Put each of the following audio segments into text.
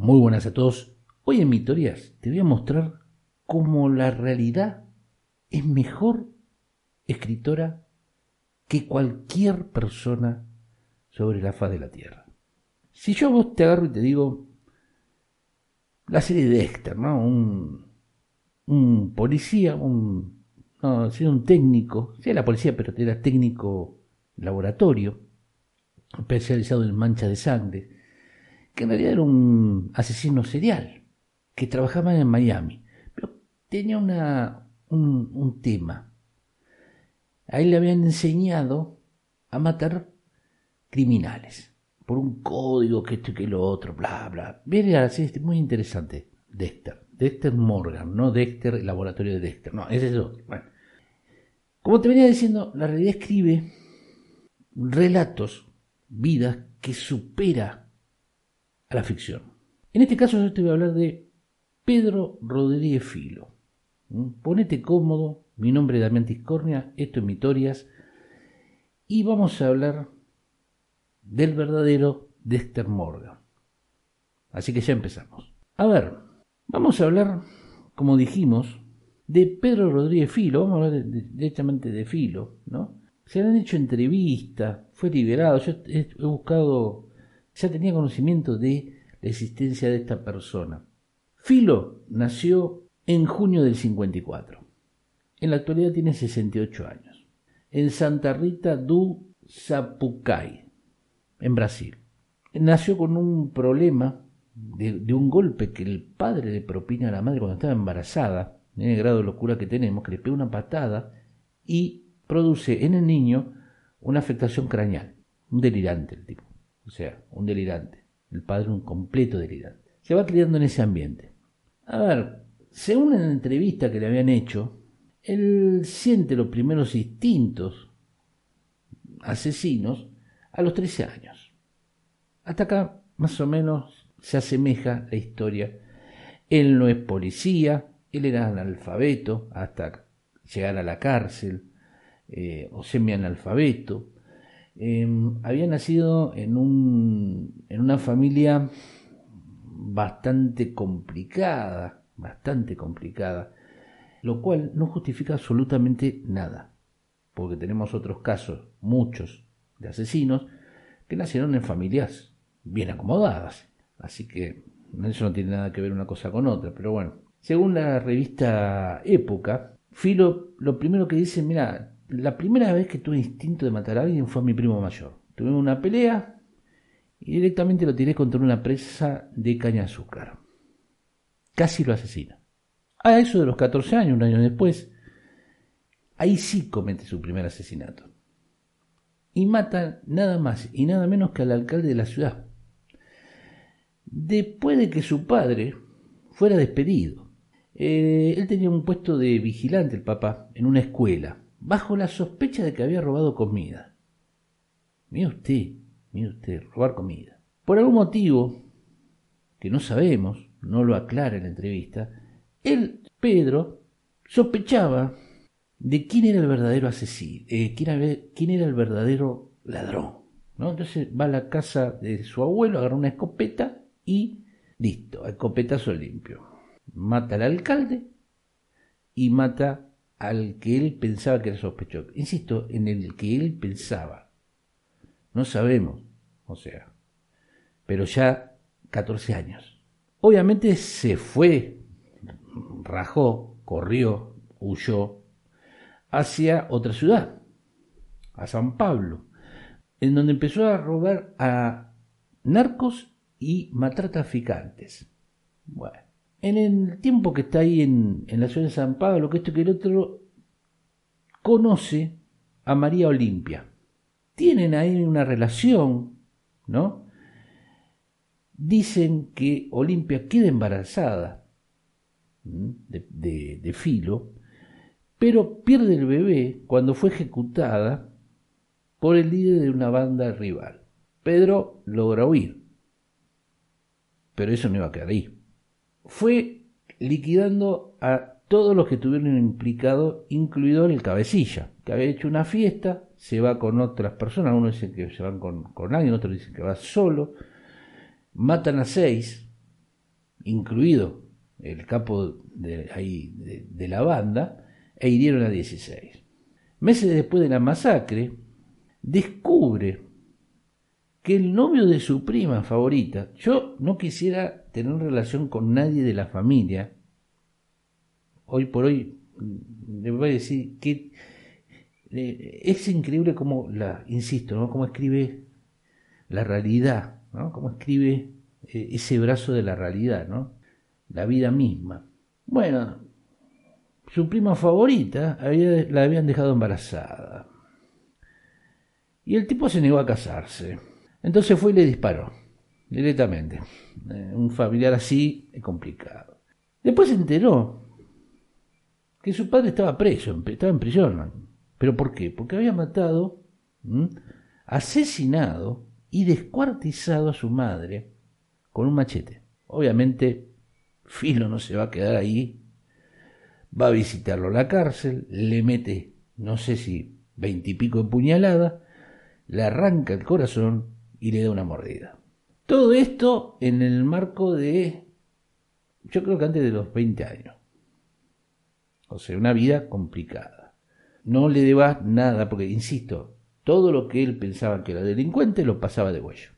Muy buenas a todos. Hoy en Mitorías te voy a mostrar cómo la realidad es mejor escritora que cualquier persona sobre la faz de la Tierra. Si yo a vos te agarro y te digo la serie de Dexter, ¿no? Un, un policía, un, no, un técnico, sí, la policía, pero era técnico laboratorio, especializado en mancha de sangre, que en realidad era un asesino serial, que trabajaba en Miami, pero tenía una, un, tema. A él le habían enseñado a matar criminales, por un código que esto y que lo otro, bla, bla. Viene así, es muy interesante, Dexter. Dexter Morgan, no Dexter, el laboratorio de Dexter, no, ese es otro. Bueno. Como te venía diciendo, la realidad escribe relatos, vidas que supera a la ficción. En este caso yo te voy a hablar de Pedro Rodríguez Filo. ¿Mm? Ponete cómodo, mi nombre es Damián Tiscornia, esto es Mitorias, y vamos a hablar del verdadero Dexter Morgan. Así que ya empezamos. A ver, vamos a hablar, como dijimos, de Pedro Rodríguez Filo, vamos a hablar directamente de Filo, ¿no? Se le han hecho entrevistas, fue liberado, yo he buscado ya tenía conocimiento de la existencia de esta persona. Filo nació en junio del 54. En la actualidad tiene 68 años. En Santa Rita do Sapucai, en Brasil. Nació con un problema de, un golpe que el padre le propina a la madre cuando estaba embarazada, en el grado de locura que tenemos, que le pega una patada y produce en el niño una afectación craneal, un delirante el tipo o sea, un delirante. El padre un completo delirante. Se va criando en ese ambiente. A ver, según la entrevista que le habían hecho, él siente los primeros instintos asesinos a los 13 años. Hasta acá, más o menos, se asemeja la historia. Él no es policía, él era analfabeto hasta llegar a la cárcel, eh, o semi-analfabeto. Em, había nacido en, un, en una familia bastante complicada, bastante complicada, lo cual no justifica absolutamente nada, porque tenemos otros casos, muchos, de asesinos que nacieron en familias bien acomodadas, así que eso no tiene nada que ver una cosa con otra, pero bueno, según la revista Época, Filo lo primero que dice, mira, la primera vez que tuve instinto de matar a alguien fue a mi primo mayor. Tuve una pelea y directamente lo tiré contra una presa de caña azúcar. Casi lo asesina. A eso de los 14 años, un año después, ahí sí comete su primer asesinato. Y mata nada más y nada menos que al alcalde de la ciudad. Después de que su padre fuera despedido. Eh, él tenía un puesto de vigilante, el papá, en una escuela bajo la sospecha de que había robado comida. Mire usted, mire usted, robar comida. Por algún motivo, que no sabemos, no lo aclara en la entrevista, él, Pedro, sospechaba de quién era el verdadero asesino, eh, quién, era, el verdadero ladrón. ¿no? Entonces va a la casa de su abuelo, agarra una escopeta y listo, escopetazo limpio. Mata al alcalde y mata al que él pensaba que era sospechoso. Insisto, en el que él pensaba. No sabemos, o sea, pero ya 14 años. Obviamente se fue, rajó, corrió, huyó hacia otra ciudad, a San Pablo, en donde empezó a robar a narcos y matar traficantes. Bueno, en el tiempo que está ahí en, la ciudad de San Pablo, que esto que el otro, conoce a María Olimpia. Tienen ahí una relación, ¿no? dicen que Olimpia queda embarazada de, de, Filo, pero pierde el bebé cuando fue ejecutada por el líder de una banda rival. Pedro logra huir, pero eso no iba a quedar ahí. Fue liquidando a todos los que estuvieron implicados, incluido el cabecilla, que había hecho una fiesta, se va con otras personas, uno dice que se van con, con alguien, otro dice que va solo, matan a seis, incluido el capo de, ahí, de, la banda, e hirieron a 16. Meses después de la masacre, descubre que el novio de su prima favorita, yo no quisiera tener relación con nadie de la familia, hoy por hoy le voy a decir que es increíble como la, insisto, ¿no? cómo escribe la realidad, ¿no? cómo escribe eh, ese brazo de la realidad, ¿no? la vida misma. Bueno, su prima favorita la habían dejado embarazada. Y el tipo se negó a casarse. Entonces fue y le disparó, directamente. Eh, un familiar así es complicado. Después se enteró que su padre estaba preso, estaba en prisión. ¿Pero por qué? Porque había matado, asesinado y descuartizado a su madre con un machete. Obviamente Filo no se va a quedar ahí, va a visitarlo a la cárcel, le mete, no sé si veintipico de puñalada, le arranca el corazón y le da una mordida. Todo esto en el marco de, yo creo que antes de los 20 años. O sea, una vida complicada. No le deba nada, porque, insisto, todo lo que él pensaba que era delincuente lo pasaba de huello.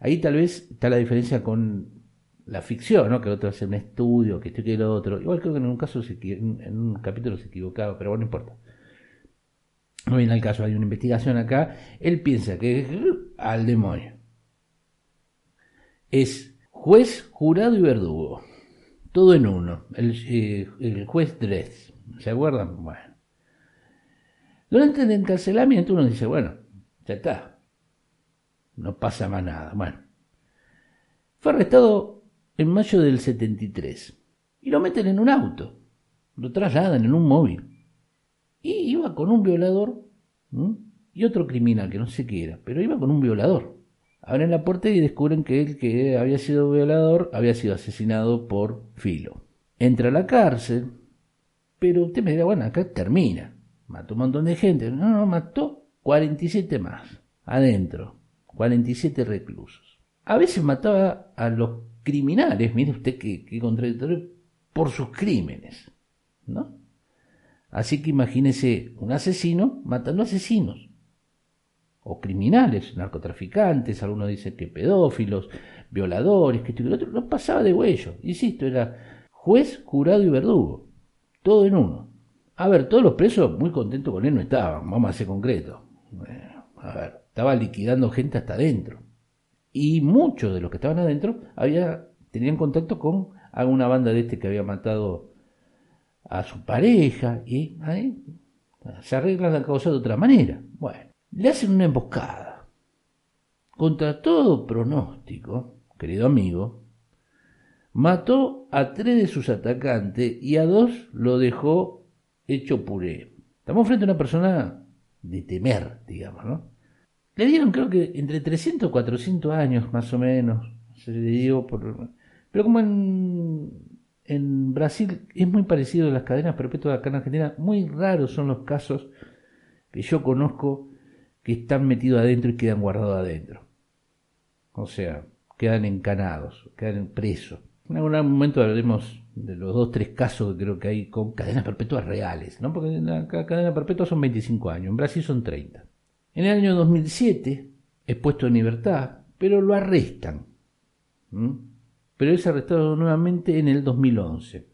Ahí tal vez está la diferencia con la ficción, ¿no? que el otro hace un estudio, que esto que lo otro. Igual creo que en un caso, se, en un capítulo se equivocaba, pero bueno, no importa. No viene al caso, hay una investigación acá. Él piensa que es al demonio. Es juez, jurado y verdugo. Todo en uno. El, eh, juez Dress. ¿Se acuerdan? Bueno. Durante el encarcelamiento uno dice, bueno, ya está. No pasa más nada. Bueno. Fue arrestado en mayo del 73. Y lo meten en un auto, lo trasladan en un móvil. Y iba con un violador y otro criminal, que no sé qué era, pero iba con un violador. Abren la puerta y descubren que él que había sido violador había sido asesinado por Filo. Entra a la cárcel, pero usted me dirá, bueno, acá termina. Mató un montón de gente. No, no, mató 47 más. Adentro. 47 reclusos. A veces mataba a los criminales, mire usted qué, contradictorio, por sus crímenes, ¿no? Así que imagínese un asesino matando asesinos, o criminales, narcotraficantes, algunos dicen que pedófilos, violadores, que esto y otro, no pasaba de huello, insisto, era juez, jurado y verdugo, todo en uno. A ver, todos los presos muy contentos con él no estaban, vamos a ser concreto. a ver, estaba liquidando gente hasta adentro y muchos de los que estaban adentro había, tenían contacto con alguna banda de este que había matado a su pareja y se arreglan la causa de otra manera. Bueno, le hacen una emboscada. Contra todo pronóstico, querido amigo, mató a tres de sus atacantes y a dos lo dejó hecho puré. Estamos frente a una persona de temer, digamos, ¿no? Le dieron creo que entre 300 y 400 años más o menos. Se le dio por... Pero como en, en Brasil es muy parecido a las cadenas perpetuas acá en Argentina, muy raros son los casos que yo conozco que están metidos adentro y quedan guardados adentro. O sea, quedan encanados, quedan presos. En algún momento hablaremos de los dos, tres casos que creo que hay con cadenas perpetuas reales, ¿no? Porque la cadena perpetua son 25 años, en Brasil son 30. En el año 2007 es puesto en libertad, pero lo arrestan. Pero es arrestado nuevamente en el 2011.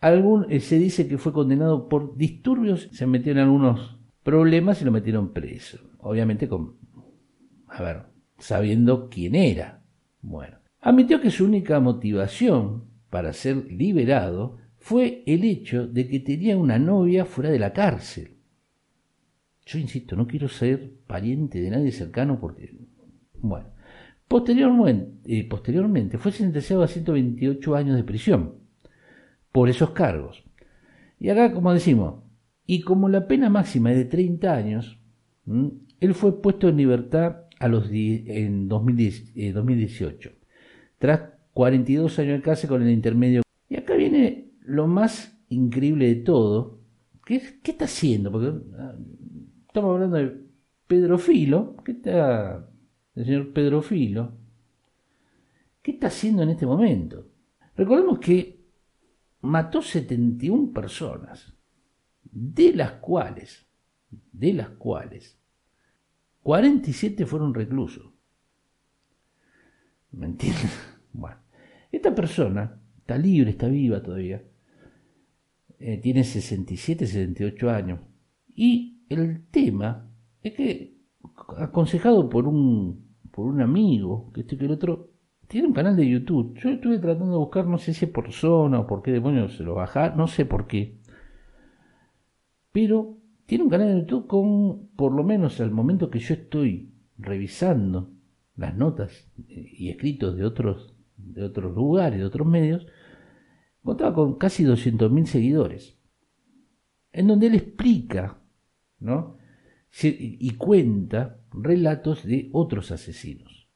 Algún, eh, se dice que fue condenado por disturbios, se metió en algunos problemas y lo metieron preso. Obviamente con, a ver, sabiendo quién era. Bueno, admitió que su única motivación para ser liberado fue el hecho de que tenía una novia fuera de la cárcel. Yo insisto, no quiero ser pariente de nadie cercano porque, bueno, Posteriormente, eh, posteriormente fue sentenciado a 128 años de prisión por esos cargos. Y acá, como decimos, y como la pena máxima es de 30 años, él fue puesto en libertad en 2018, eh, tras 42 años de cárcel con el intermedio. Y acá viene lo más increíble de todo, que ¿qué está haciendo? Porque ah, estamos hablando de Pedro Filo, ¿qué está el señor Pedro Filo? ¿Qué está haciendo en este momento? Recordemos que mató 71 personas, de las cuales, de las cuales 47 fueron reclusos. ¿Me entiendes? Bueno, esta persona está libre, está viva todavía. Eh, tiene 67, 68 años. Y el tema es que, aconsejado por un, por un amigo, que este que el otro, tiene un canal de YouTube. Yo estuve tratando de buscar, no sé si es por zona o por qué demonios se lo baja, no sé por qué. Pero tiene un canal de YouTube con, por lo menos al momento que yo estoy revisando las notas y escritos de otros, de otros lugares, de otros medios, contaba con casi 200.000 seguidores, en donde él explica, ¿no? y cuenta relatos de otros asesinos.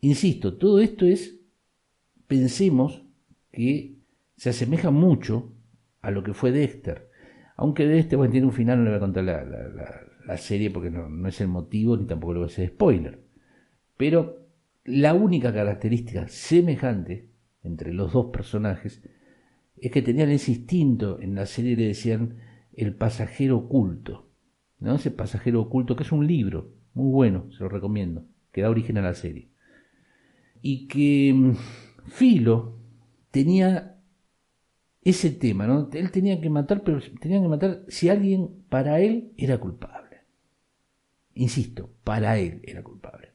Insisto, todo esto es, pensemos que se asemeja mucho a lo que fue Dexter. Aunque de este, bueno, tiene un final, no le voy a contar la, serie porque no, es el motivo ni tampoco le voy a hacer spoiler. Pero la única característica semejante entre los dos personajes es que tenían ese instinto, en la serie le decían el pasajero oculto, Ese pasajero oculto que es un libro, muy bueno, se lo recomiendo, que da origen a la serie. Y que mm, Filo tenía ese tema, ¿no? Él tenía que matar, pero tenía que matar si alguien para él era culpable. Insisto, para él era culpable.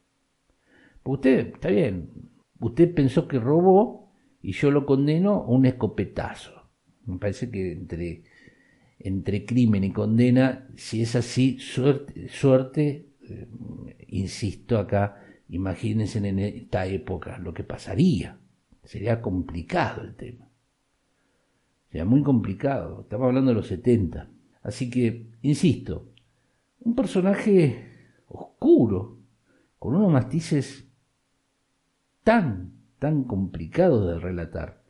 usted, está bien, usted pensó que robó y yo lo condeno a un escopetazo. Me parece que entre, entre crimen y condena, si es así, suerte, suerte eh, insisto acá, imagínense en esta época lo que pasaría. Sería complicado el tema. Sea, muy complicado. Estamos hablando de los 70. Así que, insisto, un personaje oscuro, con unos matices tan, tan complicados de relatar,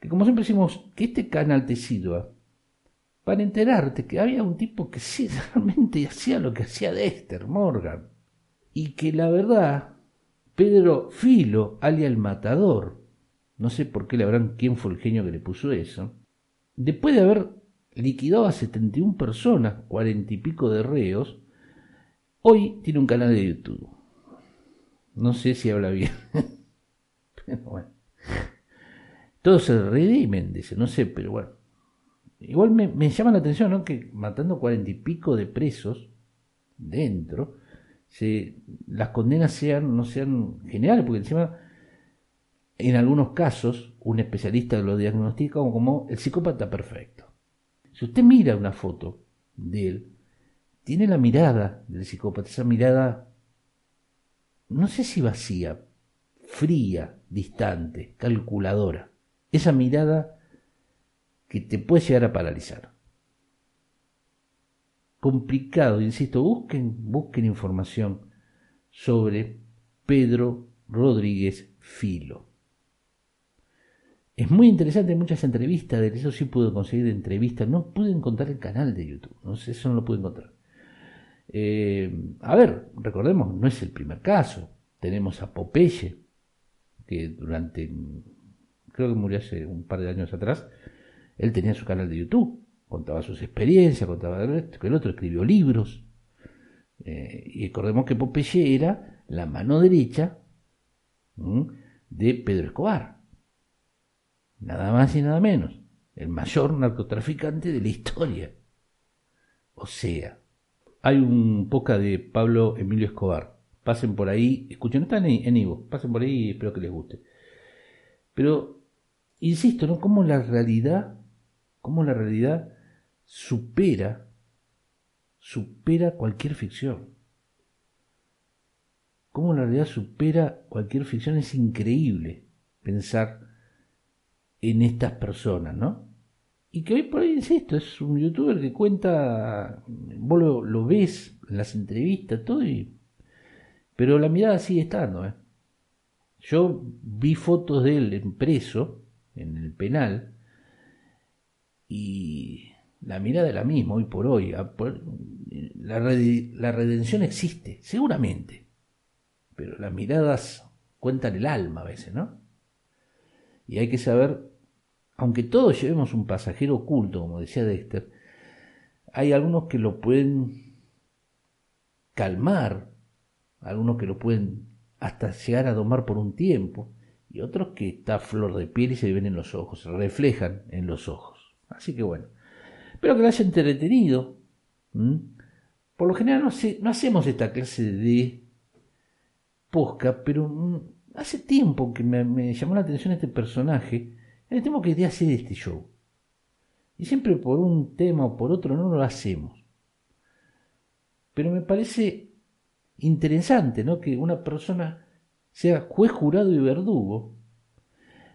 que como siempre decimos, que este canal te sirva para enterarte que había un tipo que sí realmente hacía lo que hacía Dexter Morgan, y que la verdad, Pedro Filo, alias el matador, no sé por qué le habrán quién fue el genio que le puso eso, después de haber liquidado a 71 personas, cuarenta y pico de reos, hoy tiene un canal de YouTube. No sé si habla bien. pero bueno. Todos se redimen, dice, no sé, pero bueno. Igual me, llama la atención, ¿no? Que matando cuarenta y pico de presos dentro, se, las condenas sean, no sean generales, porque encima en algunos casos, un especialista lo diagnostica como el psicópata perfecto. Si usted mira una foto de él, tiene la mirada del psicópata, esa mirada, no sé si vacía, fría, distante, calculadora. Esa mirada que te puede llegar a paralizar. Complicado, insisto, busquen, busquen información sobre Pedro Rodríguez Filo. Es muy interesante, muchas entrevistas, de eso sí pude conseguir entrevistas, no pude encontrar el canal de YouTube, no sé, eso no lo pude encontrar. Eh, a ver, recordemos, no es el primer caso, tenemos a Popeye, que durante, creo que murió hace un par de años atrás, él tenía su canal de YouTube, contaba sus experiencias, contaba que el otro escribió libros, eh, y recordemos que Popeye era la mano derecha de Pedro Escobar nada más y nada menos, el mayor narcotraficante de la historia. O sea, hay un poca de Pablo Emilio Escobar. Pasen por ahí, escuchen, no están en Ivo, pasen por ahí y espero que les guste. Pero, insisto, ¿no? Cómo la realidad, cómo la realidad supera, supera cualquier ficción. cómo la realidad supera cualquier ficción. Es increíble pensar en estas personas, ¿no? Y que hoy por hoy, insisto, es un youtuber que cuenta, vos lo, ves en las entrevistas, todo, pero la mirada sigue estando, ¿eh? Yo vi fotos de él en preso, en el penal, y la mirada es la misma hoy por hoy. La, la redención existe, seguramente, pero las miradas cuentan el alma a veces, ¿no? Y hay que saber, aunque todos llevemos un pasajero oculto, como decía Dexter, hay algunos que lo pueden calmar, algunos que lo pueden hasta llegar a domar por un tiempo, y otros que está flor de piel y se ven en los ojos, se reflejan en los ojos. Así que bueno, espero que lo haya entretenido. Por lo general no, no, hacemos esta clase de posca, pero hace tiempo que me, llamó la atención este personaje. El tiempo que hacer este show. Y siempre por un tema o por otro no lo hacemos. Pero me parece interesante, ¿no? Que una persona sea juez, jurado y verdugo.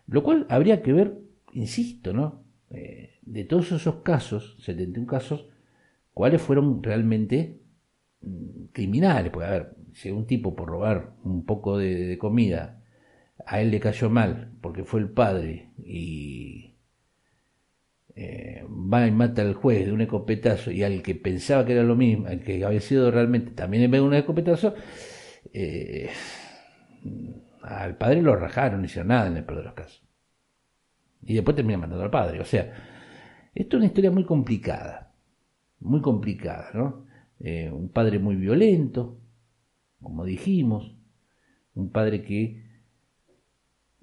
Lo cual habría que ver, insisto, ¿no? Eh, de todos esos casos, 71 casos, cuáles fueron realmente mm, criminales. Porque, a ver, si un tipo por robar un poco de, comida a él le cayó mal porque fue el padre y eh, va y mata al juez de un escopetazo y al que pensaba que era lo mismo, al que había sido realmente también en vez de un escopetazo, eh, al padre lo rajaron, no hicieron nada en el peor de los casos. Y después termina matando al padre. O sea, esto es una historia muy complicada, muy complicada, ¿no? Eh, un padre muy violento, como dijimos, un padre que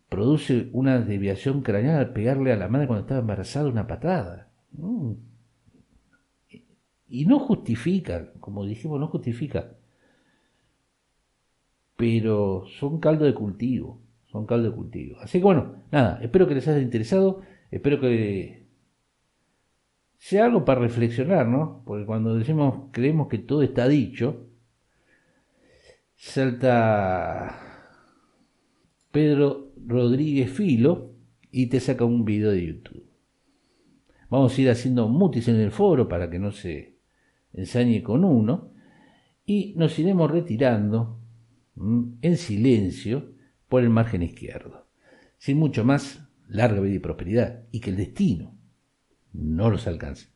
produce una desviación craneal al pegarle a la madre cuando estaba embarazada una patada. Y no justifica, como dijimos, no justifica. Pero son caldo de cultivo, son caldo de cultivo. Así que bueno, nada, espero que les haya interesado, espero que sea algo para reflexionar, ¿no? Porque cuando decimos, creemos que todo está dicho, salta Pedro Rodríguez Filo y te saca un video de YouTube. Vamos a ir haciendo mutis en el foro para que no se ensañe con uno y nos iremos retirando en silencio por el margen izquierdo. Sin mucho más, larga vida y prosperidad y que el destino no los alcance.